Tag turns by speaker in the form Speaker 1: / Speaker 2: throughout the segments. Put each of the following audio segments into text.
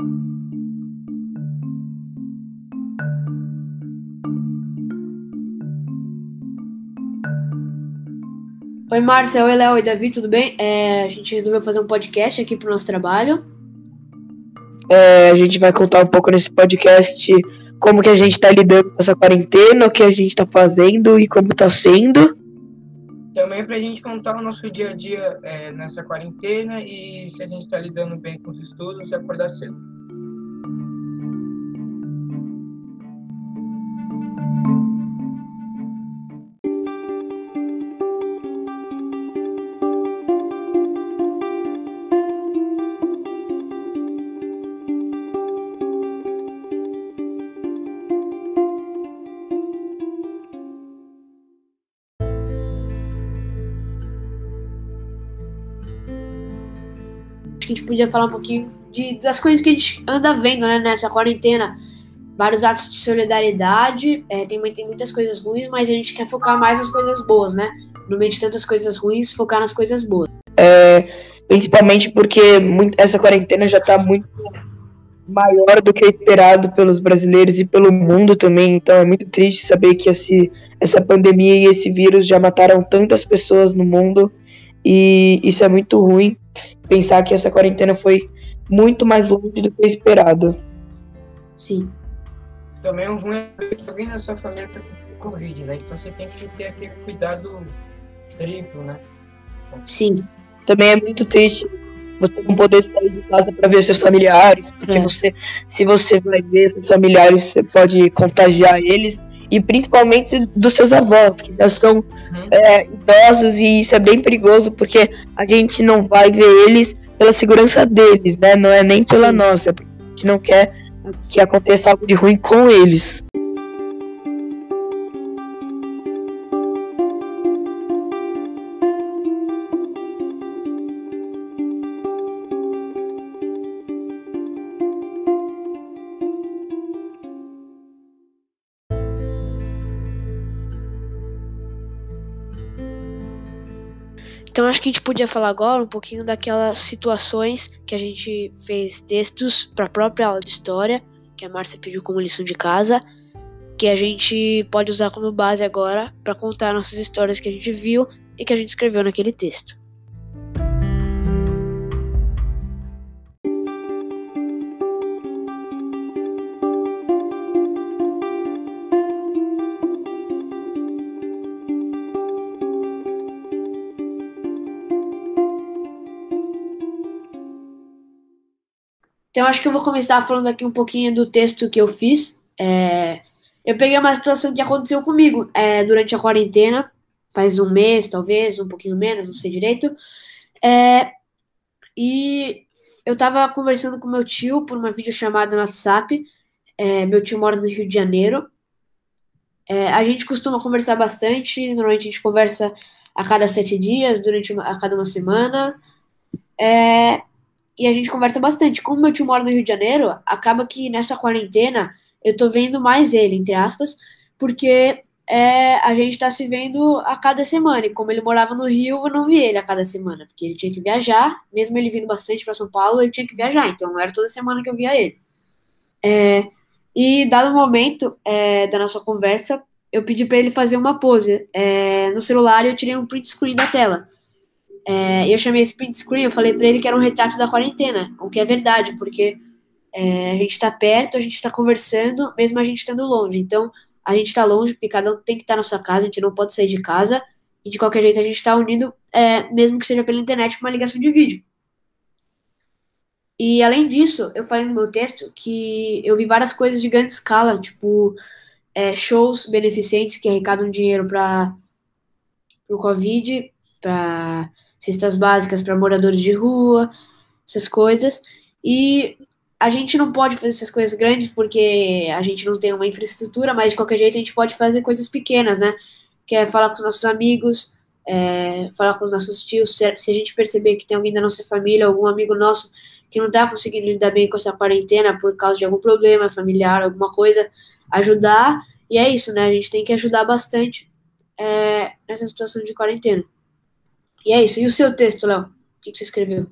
Speaker 1: Oi, Márcia, oi, Léo, oi, Davi, tudo bem? É, a gente resolveu fazer um podcast aqui pro nosso trabalho.
Speaker 2: É, a gente vai contar um pouco nesse podcast como que a gente está lidando com essa quarentena, o que a gente está fazendo e como está sendo.
Speaker 3: Também para a gente contar o nosso dia a dia é, nessa quarentena e se a gente está lidando bem com os estudos e acordar cedo.
Speaker 1: Acho que a gente podia falar um pouquinho de, das coisas que a gente anda vendo, né, nessa quarentena. Vários atos de solidariedade, é, tem, tem muitas coisas ruins, mas a gente quer focar mais nas coisas boas, né? No meio de tantas coisas ruins, focar nas coisas boas.
Speaker 2: É, principalmente porque muito, essa quarentena já tá muito maior do que esperado pelos brasileiros e pelo mundo também. Então é muito triste saber que esse, essa pandemia e esse vírus já mataram tantas pessoas no mundo. E isso é muito ruim pensar que essa quarentena foi muito mais longe do que esperado.
Speaker 1: Sim.
Speaker 3: Também o ruim é que alguém na sua família tá com Covid, né? Então você tem que ter aquele cuidado triplo, né?
Speaker 1: Sim.
Speaker 2: Também é muito triste você não poder sair de casa para ver seus familiares, porque
Speaker 1: É.
Speaker 2: você, se você vai ver seus familiares, você pode contagiar eles, e principalmente dos seus avós, que já são
Speaker 3: Uhum.
Speaker 2: é, idosos, e isso é bem perigoso, porque a gente não vai ver eles pela segurança deles, né? Não é nem pela
Speaker 1: Sim.
Speaker 2: nossa, porque a gente não quer que aconteça algo de ruim com eles.
Speaker 1: Então acho que a gente podia falar agora um pouquinho daquelas situações que a gente fez textos para a própria aula de história, que a Márcia pediu como lição de casa, que a gente pode usar como base agora para contar nossas histórias que a gente viu e que a gente escreveu naquele texto. Então acho que eu vou começar falando aqui um pouquinho do texto que eu fiz. É, eu peguei uma situação que aconteceu comigo é, durante a quarentena, faz um mês, talvez, um pouquinho menos, não sei direito. É, e eu tava conversando com meu tio por uma videochamada no WhatsApp. É, meu tio mora no Rio de Janeiro. É, a gente costuma conversar bastante, normalmente a gente conversa a cada sete dias, durante uma- a cada uma semana. É, e a gente conversa bastante. Como meu tio mora no Rio de Janeiro, acaba que nessa quarentena eu tô vendo mais ele, entre aspas, porque é, a gente tá se vendo a cada semana. E como ele morava no Rio, eu não vi ele a cada semana, porque ele tinha que viajar, mesmo ele vindo bastante para São Paulo, ele tinha que viajar, então não era toda semana que eu via ele. É, e dado o momento é, da nossa conversa, eu pedi para ele fazer uma pose. É, no celular eu tirei um print screen da tela. É, eu chamei esse print screen, eu falei pra ele que era um retrato da quarentena, o que é verdade, porque é, a gente tá perto, a gente tá conversando, mesmo a gente estando longe. Então, a gente tá longe, porque cada um tem que estar na sua casa, a gente não pode sair de casa, e de qualquer jeito a gente tá unido, é, mesmo que seja pela internet, com uma ligação de vídeo. E além disso, eu falei no meu texto que eu vi várias coisas de grande escala, tipo é, shows beneficentes que arrecadam dinheiro para o Covid, para cestas básicas para moradores de rua, essas coisas. E a gente não pode fazer essas coisas grandes porque a gente não tem uma infraestrutura, mas de qualquer jeito a gente pode fazer coisas pequenas, né? Que é falar com os nossos amigos, é, falar com os nossos tios. Se se a gente perceber que tem alguém da nossa família, algum amigo nosso que não tá conseguindo lidar bem com essa quarentena por causa de algum problema familiar, alguma coisa, ajudar. E é isso, né? A gente tem que ajudar bastante é, nessa situação de quarentena. E é isso. E o seu texto, Léo? O que, você escreveu?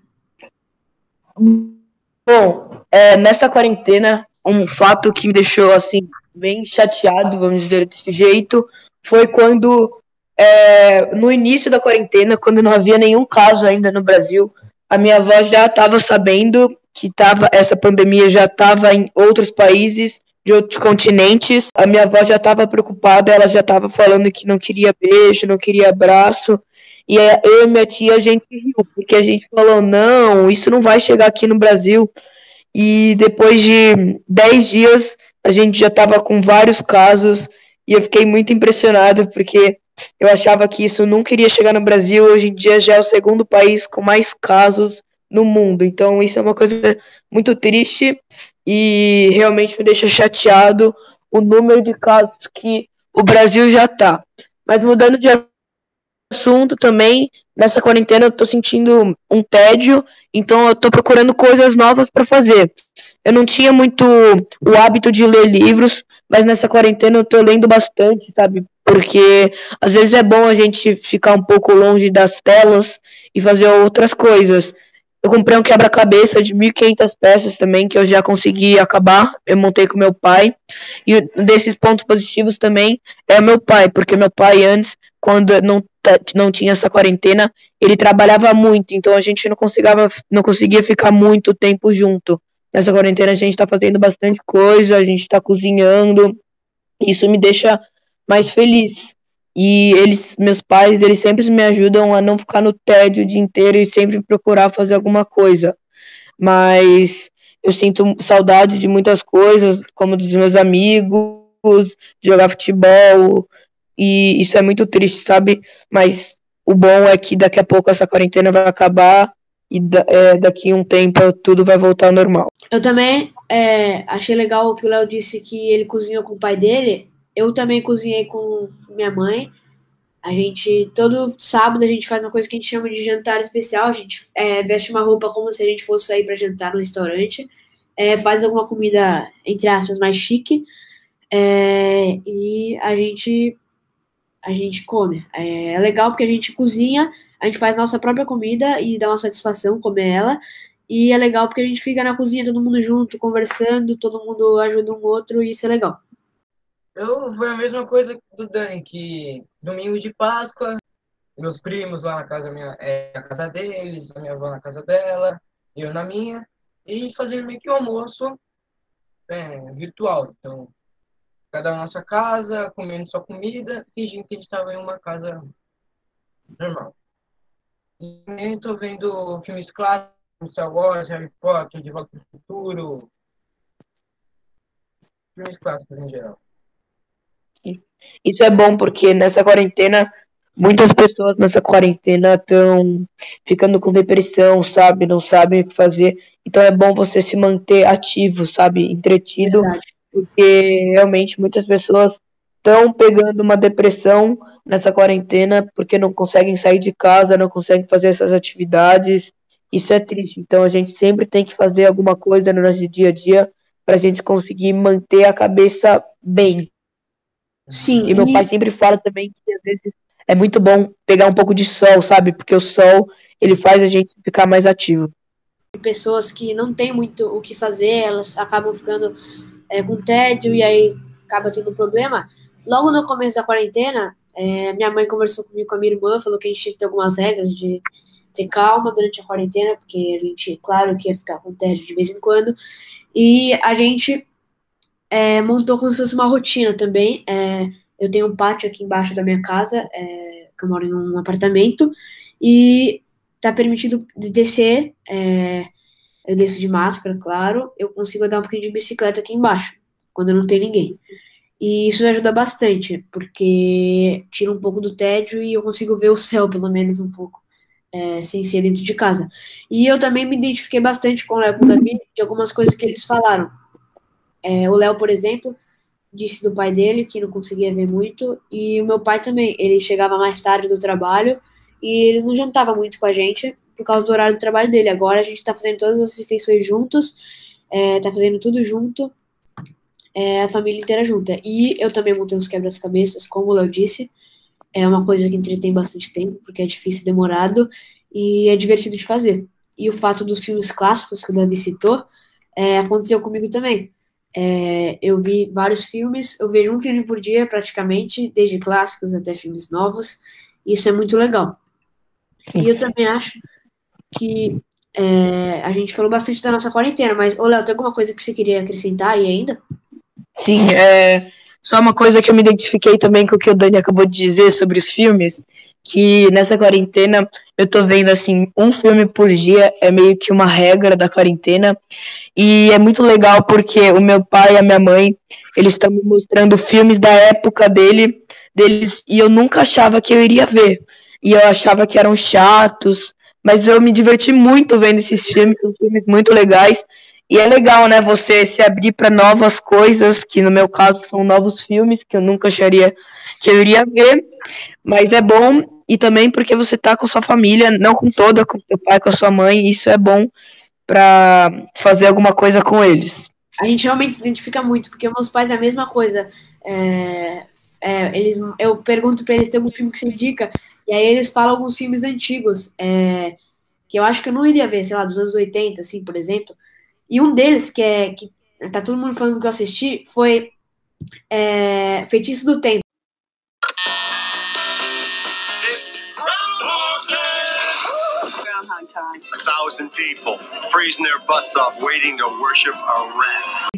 Speaker 2: Bom, é, nessa quarentena, um fato que me deixou assim bem chateado, vamos dizer desse jeito, foi quando é, no início da quarentena, quando não havia nenhum caso ainda no Brasil, a minha avó já estava sabendo que tava, essa pandemia já estava em outros países, de outros continentes. A minha avó já estava preocupada, ela já estava falando que não queria beijo, não queria abraço. E eu e minha tia, a gente riu, porque a gente falou: não, isso não vai chegar aqui no Brasil. E depois de 10 dias, a gente já estava com vários casos. E eu fiquei muito impressionado, porque eu achava que isso nunca iria chegar no Brasil. Hoje em dia já é o segundo país com mais casos no mundo. Então isso é uma coisa muito triste e realmente me deixa chateado o número de casos que o Brasil já está. Mas mudando de assunto também, nessa quarentena eu tô sentindo um tédio, então eu tô procurando coisas novas para fazer. Eu não tinha muito o hábito de ler livros, mas nessa quarentena eu tô lendo bastante, sabe? Porque às vezes é bom a gente ficar um pouco longe das telas e fazer outras coisas. Eu comprei um quebra-cabeça de 1.500 peças também, que eu já consegui acabar. Eu montei com meu pai. E desses pontos positivos também é meu pai, porque meu pai antes, quando não, não tinha essa quarentena, ele trabalhava muito, então a gente não conseguia, não conseguia ficar muito tempo junto. Nessa quarentena a gente está fazendo bastante coisa, a gente está cozinhando. Isso me deixa mais feliz. E eles, meus pais, eles sempre me ajudam a não ficar no tédio o dia inteiro e sempre procurar fazer alguma coisa. Mas eu sinto saudade de muitas coisas, como dos meus amigos, jogar futebol, e isso é muito triste, sabe? Mas o bom é que daqui a pouco essa quarentena vai acabar e é, daqui um tempo tudo vai voltar ao normal.
Speaker 1: Eu também é, achei legal o que o Léo disse que ele cozinhou com o pai dele. Eu também cozinhei com minha mãe. A gente, todo sábado, a gente faz uma coisa que a gente chama de jantar especial. A gente é, veste uma roupa como se a gente fosse sair para jantar no restaurante. É, faz alguma comida, entre aspas, mais chique. É, e a gente, a gente come. É, é legal porque a gente cozinha, a gente faz nossa própria comida e dá uma satisfação comer ela. E é legal porque a gente fica na cozinha todo mundo junto, conversando, todo mundo ajuda um outro e isso é legal.
Speaker 3: Eu foi a mesma coisa do Dani, que domingo de Páscoa, meus primos lá na casa minha, é, na casa deles, a minha avó na casa dela, eu na minha, e a gente fazia meio que um almoço é, virtual. Então, cada um na sua casa, comendo sua comida, fingindo que a gente estava em uma casa normal. E também estou vendo filmes clássicos, Star Wars, Harry Potter, De Volta para o Futuro, filmes clássicos em geral.
Speaker 2: Isso é bom porque nessa quarentena, muitas pessoas nessa quarentena estão ficando com depressão, sabe? Não sabem o que fazer. Então é bom você se manter ativo, sabe? Entretido, Verdade. Porque realmente muitas pessoas estão pegando uma depressão nessa quarentena porque não conseguem sair de casa, não conseguem fazer essas atividades. Isso é triste. Então a gente sempre tem que fazer alguma coisa no nosso dia a dia para a gente conseguir manter a cabeça bem,
Speaker 1: Sim.
Speaker 2: E meu pai sempre fala também que às vezes é muito bom pegar um pouco de sol, sabe? Porque o sol, ele faz a gente ficar mais ativo.
Speaker 1: Pessoas que não têm muito o que fazer, elas acabam ficando é, com tédio e aí acaba tendo problema. Logo no começo da quarentena, é, minha mãe conversou comigo com a minha irmã, falou que a gente tinha que ter algumas regras de ter calma durante a quarentena, porque a gente, claro, que ia ficar com tédio de vez em quando. E a gente é, montou como se fosse uma rotina também. É, eu tenho um pátio aqui embaixo da minha casa, é, que eu moro em um apartamento, e tá permitido descer. Eu desço de máscara, claro. Eu consigo andar um pouquinho de bicicleta aqui embaixo, quando não tem ninguém. E isso me ajuda bastante, porque tira um pouco do tédio e eu consigo ver o céu, pelo menos um pouco, é, sem ser dentro de casa. E eu também me identifiquei bastante com o Léo e com o Davi de algumas coisas que eles falaram. É, o Léo, por exemplo, disse do pai dele que não conseguia ver muito, e o meu pai também. Ele chegava mais tarde do trabalho e ele não jantava muito com a gente por causa do horário do trabalho dele. Agora a gente está fazendo todas as refeições juntos, é, tá fazendo tudo junto, é, a família inteira junta. E eu também montei uns quebra-cabeças, como o Léo disse. É uma coisa que entretém bastante tempo, porque é difícil e demorado, e é divertido de fazer. e o fato dos filmes clássicos que o Davi citou, é, aconteceu comigo também. É, eu vi vários filmes, eu vejo um filme por dia praticamente, desde clássicos até filmes novos. Isso é muito legal. E eu também acho que é, a gente falou bastante da nossa quarentena, mas, ô Léo, tem alguma coisa que você queria acrescentar aí ainda?
Speaker 2: Sim, é, só uma coisa que eu me identifiquei também com o que o Dani acabou de dizer sobre os filmes, que nessa quarentena eu tô vendo assim, um filme por dia é meio que uma regra da quarentena. E é muito legal porque o meu pai e a minha mãe, eles estão me mostrando filmes da época dele, deles, e eu nunca achava que eu iria ver. E eu achava que eram chatos, mas eu me diverti muito vendo esses filmes, são filmes muito legais. E é legal, né, você se abrir para novas coisas, que no meu caso são novos filmes que eu nunca acharia que eu iria ver. Mas é bom e também porque você tá com sua família, não com toda, com seu pai, com a sua mãe, isso é bom para fazer alguma coisa com eles.
Speaker 1: A gente realmente se identifica muito, porque meus pais é a mesma coisa. É, é, eles, eu pergunto para eles tem algum filme que se indica, e aí eles falam alguns filmes antigos, é, que eu acho que eu não iria ver, sei lá, dos anos 80, assim, por exemplo. E um deles, que é que tá todo mundo falando que eu assisti, foi é, Feitiço do Tempo.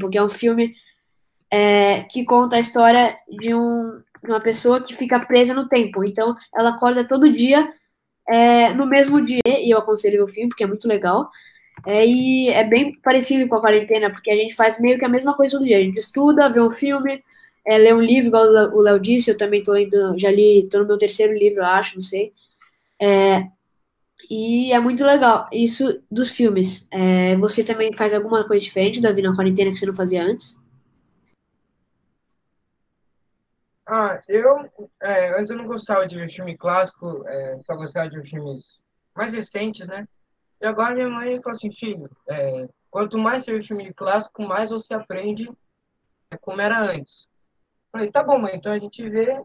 Speaker 1: Porque é um filme é, que conta a história de, um, uma pessoa que fica presa no tempo. Então, ela acorda todo dia é, no mesmo dia. E eu aconselho o filme, porque é muito legal. É, e é bem parecido com a quarentena, porque a gente faz meio que a mesma coisa todo dia. A gente estuda, vê um filme, é, lê um livro, igual o Léo disse, eu também tô lendo, já li, tô no meu terceiro livro, eu acho, não sei. É, e é muito legal isso dos filmes. É, você também faz alguma coisa diferente da vida na quarentena que você não fazia antes?
Speaker 3: Ah, eu é, antes eu não gostava de ver filme clássico, é, só gostava de ver filmes mais recentes, né? E agora minha mãe falou assim, filho, é, quanto mais você vê filme clássico, mais você aprende como era antes. Falei, tá bom, mãe, então a gente vê.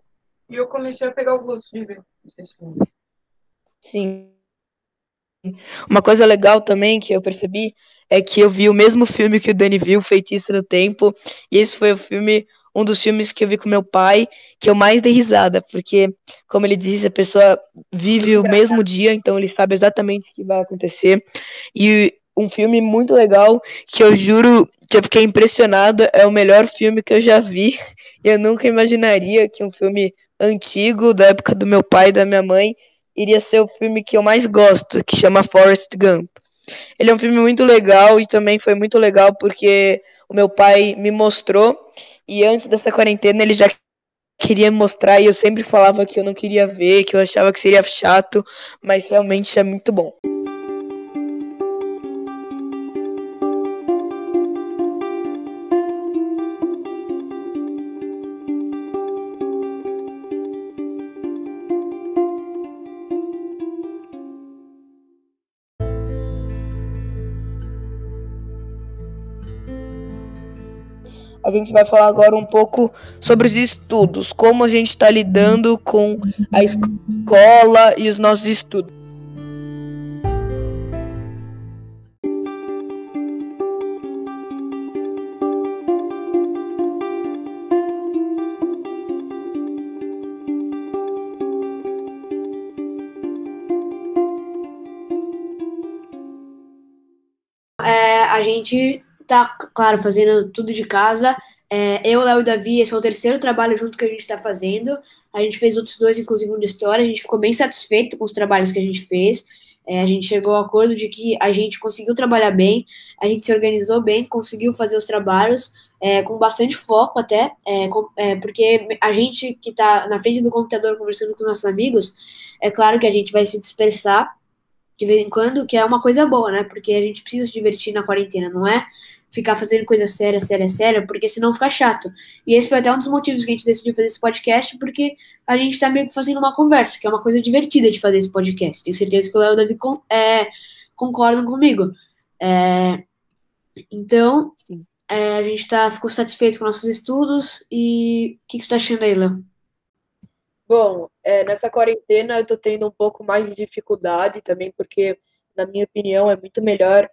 Speaker 3: E eu comecei a pegar o gosto de ver esses filmes.
Speaker 2: Sim. Uma coisa legal também que eu percebi é que eu vi o mesmo filme que o Dani viu, Feitiço no Tempo, e esse foi o filme, um dos filmes que eu vi com meu pai, que eu mais dei risada, porque, como ele disse, a pessoa vive o mesmo dia, então ele sabe exatamente o que vai acontecer. E um filme muito legal, que eu juro que eu fiquei impressionado, é o melhor filme que eu já vi. Eu nunca imaginaria que um filme antigo, da época do meu pai e da minha mãe, iria ser o filme que eu mais gosto, que chama Forrest Gump. Ele é um filme muito legal e também foi muito legal porque o meu pai me mostrou e antes dessa quarentena ele já queria mostrar e eu sempre falava que eu não queria ver, que eu achava que seria chato, mas realmente é muito bom. A gente vai falar agora um pouco sobre os estudos, como a gente está lidando com a escola e os nossos estudos.
Speaker 1: É, a gente tá, claro, fazendo tudo de casa. É, eu, Léo e Davi, esse é o terceiro trabalho junto que a gente está fazendo. A gente fez outros dois, inclusive um de história. A gente ficou bem satisfeito com os trabalhos que a gente fez. É, a gente chegou ao acordo de que a gente conseguiu trabalhar bem, a gente se organizou bem, conseguiu fazer os trabalhos é, com bastante foco até, é, com, é, porque a gente que está na frente do computador conversando com os nossos amigos, é claro que a gente vai se dispersar de vez em quando, que é uma coisa boa, né? Porque a gente precisa se divertir na quarentena, não é ficar fazendo coisa séria, séria, séria, porque senão fica chato. E esse foi até um dos motivos que a gente decidiu fazer esse podcast, porque a gente tá meio que fazendo uma conversa, que é uma coisa divertida de fazer esse podcast. Tenho certeza que o Léo e o Davi com, é, concordam comigo. É, então, é, a gente tá, ficou satisfeito com nossos estudos e o que, que você tá achando aí, Léo?
Speaker 2: Bom, é, nessa quarentena eu tô tendo um pouco mais de dificuldade também, porque na minha opinião, é muito melhor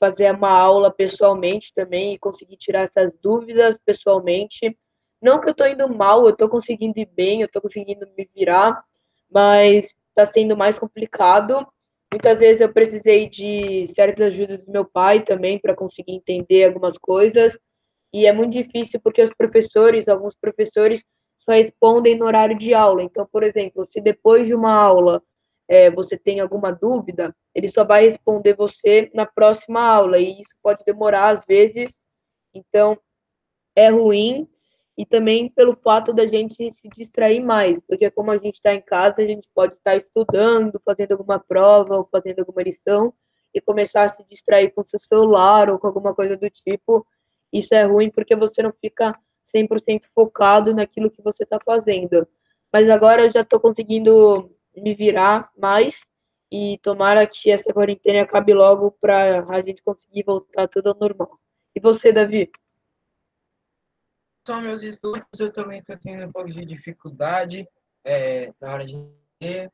Speaker 2: fazer uma aula pessoalmente também e conseguir tirar essas dúvidas pessoalmente. Não que eu estou indo mal, eu estou conseguindo ir bem, eu estou conseguindo me virar, mas está sendo mais complicado. Muitas vezes eu precisei de certas ajudas do meu pai também para conseguir entender algumas coisas. E é muito difícil porque os professores, alguns professores, só respondem no horário de aula. Então, por exemplo, se depois de uma aula é, você tem alguma dúvida, ele só vai responder você na próxima aula, e isso pode demorar às vezes, então é ruim, e também pelo fato da gente se distrair mais, porque como a gente está em casa, a gente pode estar estudando, fazendo alguma prova ou fazendo alguma lição, e começar a se distrair com seu celular ou com alguma coisa do tipo, isso é ruim porque você não fica 100% focado naquilo que você está fazendo. Mas agora eu já estou conseguindo me virar mais e tomara que essa quarentena acabe logo para a gente conseguir voltar tudo ao normal. E você, Davi?
Speaker 3: São meus estudos, eu também estou tendo um pouco de dificuldade é, na hora de ler,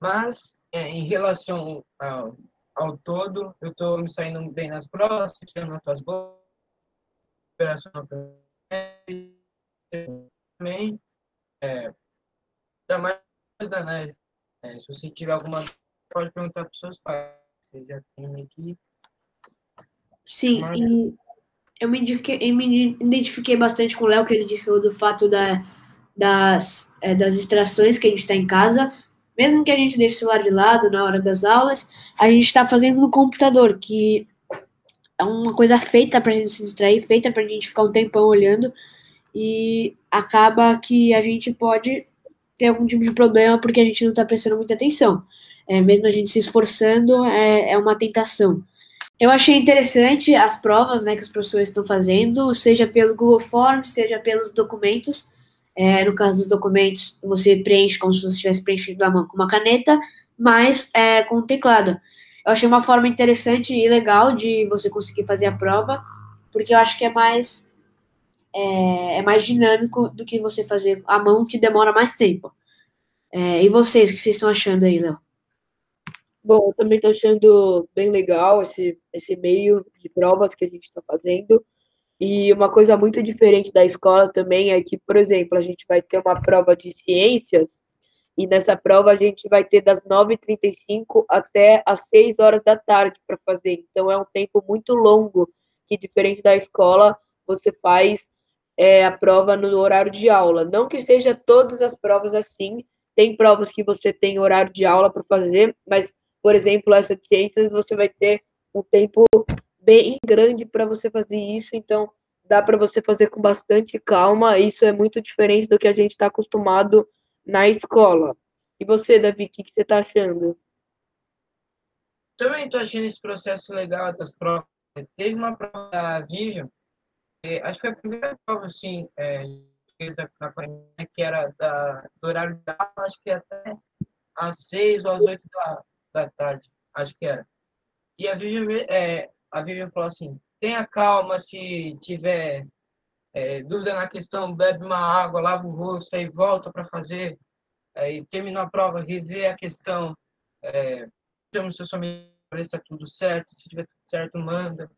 Speaker 3: mas é, em relação ao, ao todo, eu estou me saindo bem nas provas, tirando notas boas, também, é, da mais né, é, se você tiver alguma pode perguntar para os seus pais. Você já tem aqui.
Speaker 1: Sim, Mas... e eu me, eu me identifiquei bastante com o Léo, que ele disse do fato da, das, é, das distrações que a gente está em casa. Mesmo que a gente deixe o celular de lado na hora das aulas, a gente está fazendo no computador, que é uma coisa feita para a gente se distrair, feita para a gente ficar um tempão olhando, e acaba que a gente pode ter algum tipo de problema porque a gente não está prestando muita atenção. É, mesmo a gente se esforçando, é, é uma tentação. Eu achei interessante as provas né, que os professores estão fazendo, seja pelo Google Forms, seja pelos documentos. É, no caso dos documentos, você preenche como se você estivesse preenchendo a mão com uma caneta, mas é, com o teclado. Eu achei uma forma interessante e legal de você conseguir fazer a prova, porque eu acho que é mais é, é, mais dinâmico do que você fazer a mão, que demora mais tempo. É, e vocês, o que vocês estão achando aí, Léo?
Speaker 2: Bom, eu também estou achando bem legal esse, esse meio de provas que a gente está fazendo. E uma coisa muito diferente da escola também é que, por exemplo, a gente vai ter uma prova de ciências, e nessa prova a gente vai ter das 9h35 até as 6 horas da tarde para fazer. Então é um tempo muito longo, que diferente da escola, você faz é, a prova no horário de aula. Não que seja todas as provas assim, tem provas que você tem horário de aula para fazer, mas, por exemplo, essa de ciências, você vai ter um tempo bem grande para você fazer isso, então dá para você fazer com bastante calma. Isso é muito diferente do que a gente está acostumado na escola. E você, Davi, o que, que você está achando?
Speaker 3: Também estou achando esse processo legal das provas. Teve uma prova da Vivian acho que foi a primeira prova, assim, é, que era da, do horário da aula, acho que até às seis ou às oito da, da tarde, acho que era. E a Vivian, é, a Vivian falou assim, tenha calma se tiver é, dúvida na questão, bebe uma água, lava o rosto, aí volta para fazer, aí terminou a prova, rever a questão, é, o seu somente está tudo certo, se tiver tudo certo, manda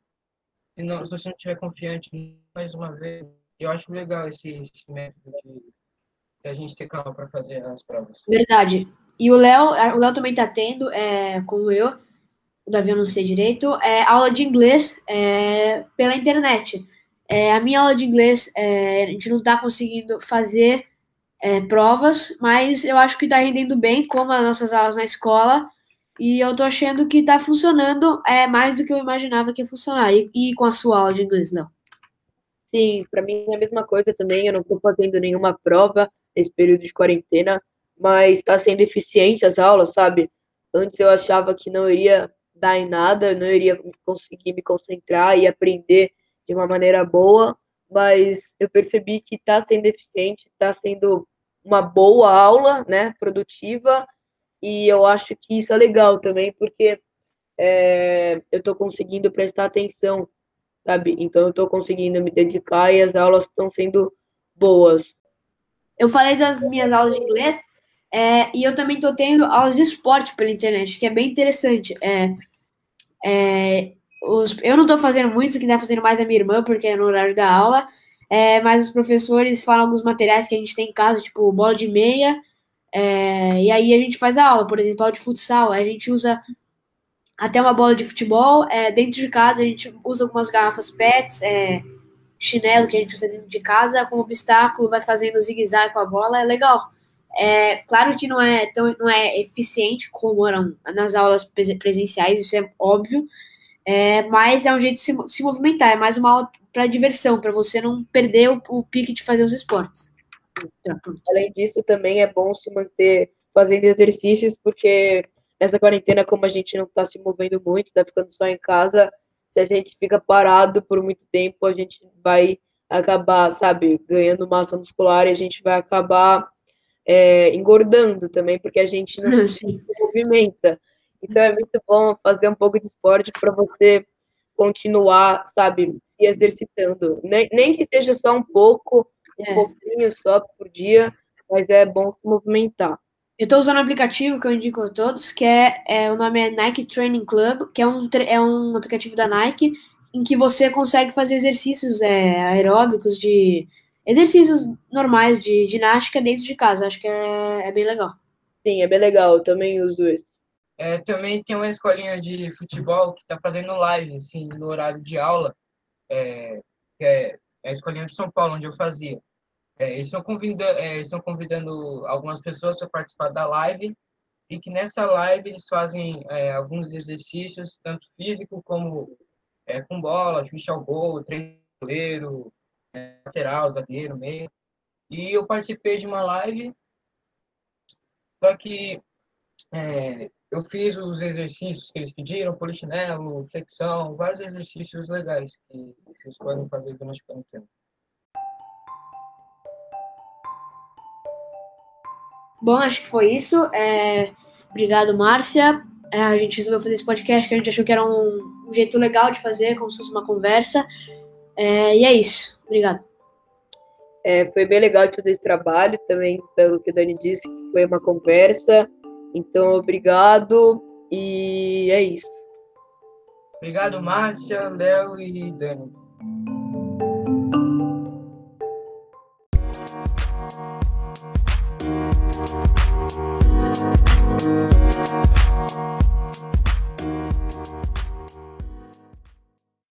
Speaker 3: se, não, se você não estiver confiante mais uma vez, eu acho legal esse, esse método de, a gente ter calma para fazer as provas.
Speaker 1: Verdade. E o Léo, o Léo também está tendo, é, como eu, o Davi eu não sei direito, é, aula de inglês é, pela internet. É, a minha aula de inglês, é, a gente não está conseguindo fazer é, provas, mas eu acho que está rendendo bem, como as nossas aulas na escola. E eu tô achando que tá funcionando é, mais do que eu imaginava que ia funcionar. E, e com a sua aula de inglês, não?
Speaker 2: Sim, para mim é a mesma coisa também. Eu não estou fazendo nenhuma prova nesse período de quarentena, mas está sendo eficiente as aulas, sabe? Antes eu achava que não iria dar em nada, não iria conseguir me concentrar e aprender de uma maneira boa, mas eu percebi que está sendo eficiente, está sendo uma boa aula, né, produtiva e eu acho que isso é legal também, porque é, eu estou conseguindo prestar atenção, sabe? Então eu estou conseguindo me dedicar e as aulas estão sendo boas.
Speaker 1: Eu falei das minhas aulas de inglês é, e eu também estou tendo aulas de esporte pela internet, que é bem interessante. É, É, os, eu não estou fazendo muito, que está fazendo mais a minha irmã, porque é no horário da aula. É, mas os professores falam alguns materiais que a gente tem em casa, tipo bola de meia, é, e aí a gente faz a aula, por exemplo, aula de futsal, a gente usa até uma bola de futebol, é, dentro de casa a gente usa algumas garrafas PETs, é, chinelo que a gente usa dentro de casa, como obstáculo, vai fazendo zigue-zague com a bola, é legal. É, claro que não é tão não é eficiente como eram nas aulas presenciais, isso é óbvio, é, mas é um jeito de se, se movimentar, é mais uma aula para diversão, para você não perder o, o, pique de fazer os esportes.
Speaker 2: Além disso, também é bom se manter fazendo exercícios, porque nessa quarentena, como a gente não está se movendo muito, está ficando só em casa, se a gente fica parado por muito tempo, a gente vai acabar, sabe, ganhando massa muscular e a gente vai acabar é, engordando também, porque a gente não se movimenta. Então é muito bom fazer um pouco de esporte para você continuar, sabe, se exercitando. Nem, nem que seja só um pouco, um é. pouquinho só por dia, mas é bom se movimentar.
Speaker 1: Eu estou usando um aplicativo que eu indico a todos, que é, é, o nome é Nike Training Club, que é um, é um aplicativo da Nike em que você consegue fazer exercícios é, aeróbicos de exercícios normais de ginástica dentro de casa. Acho que é, é bem legal.
Speaker 2: Sim, é bem legal. Eu também uso esse.
Speaker 3: É, também tem uma escolinha de futebol que está fazendo live, assim, no horário de aula, é, que é, é a escolinha de São Paulo, onde eu fazia. É, eles estão convidando, é, estão convidando algumas pessoas para participar da live e que nessa live eles fazem é, alguns exercícios, tanto físico como é, com bola, chute ao gol, treino, é, lateral, zagueiro, meio. E eu participei de uma live, só que é, eu fiz os exercícios que eles pediram, polichinelo, flexão, vários exercícios legais que vocês podem fazer durante o quarentena.
Speaker 1: Bom, acho que foi isso. É... Obrigado, Márcia. É, a gente resolveu fazer esse podcast que a gente achou que era um, um jeito legal de fazer, como se fosse uma conversa. É... E é isso. Obrigado.
Speaker 2: É, foi bem legal de fazer esse trabalho também, pelo que o Dani disse, foi uma conversa. Então, obrigado e é isso.
Speaker 3: Obrigado, Márcia, Léo e Dani. Thank